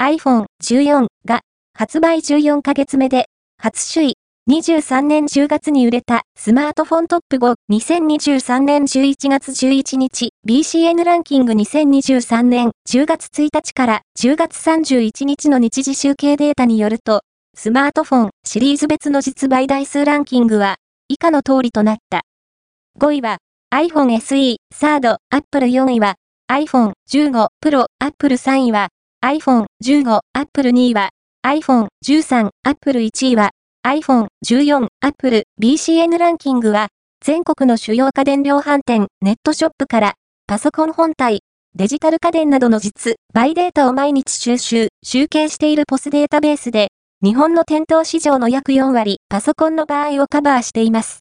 iPhone 14が発売14ヶ月目で初首位23年10月に売れたスマートフォントップ5 2023年11月11日 BCN ランキング2023年10月1日から10月31日の日時集計データによるとスマートフォンシリーズ別の実売台数ランキングは以下の通りとなった。5位は iPhone SE サード Apple 4位は iPhone 15 Pro Apple 3位は iPhone 15 Apple 2位は iPhone 13 Apple 1位は iPhone 14 Apple BCN ランキングは、全国の主要家電量販店、ネットショップから、パソコン本体、デジタル家電などの実、バイデータを毎日収集、集計しているポスデータベースで、日本の店頭市場の約4割、パソコンの場合をカバーしています。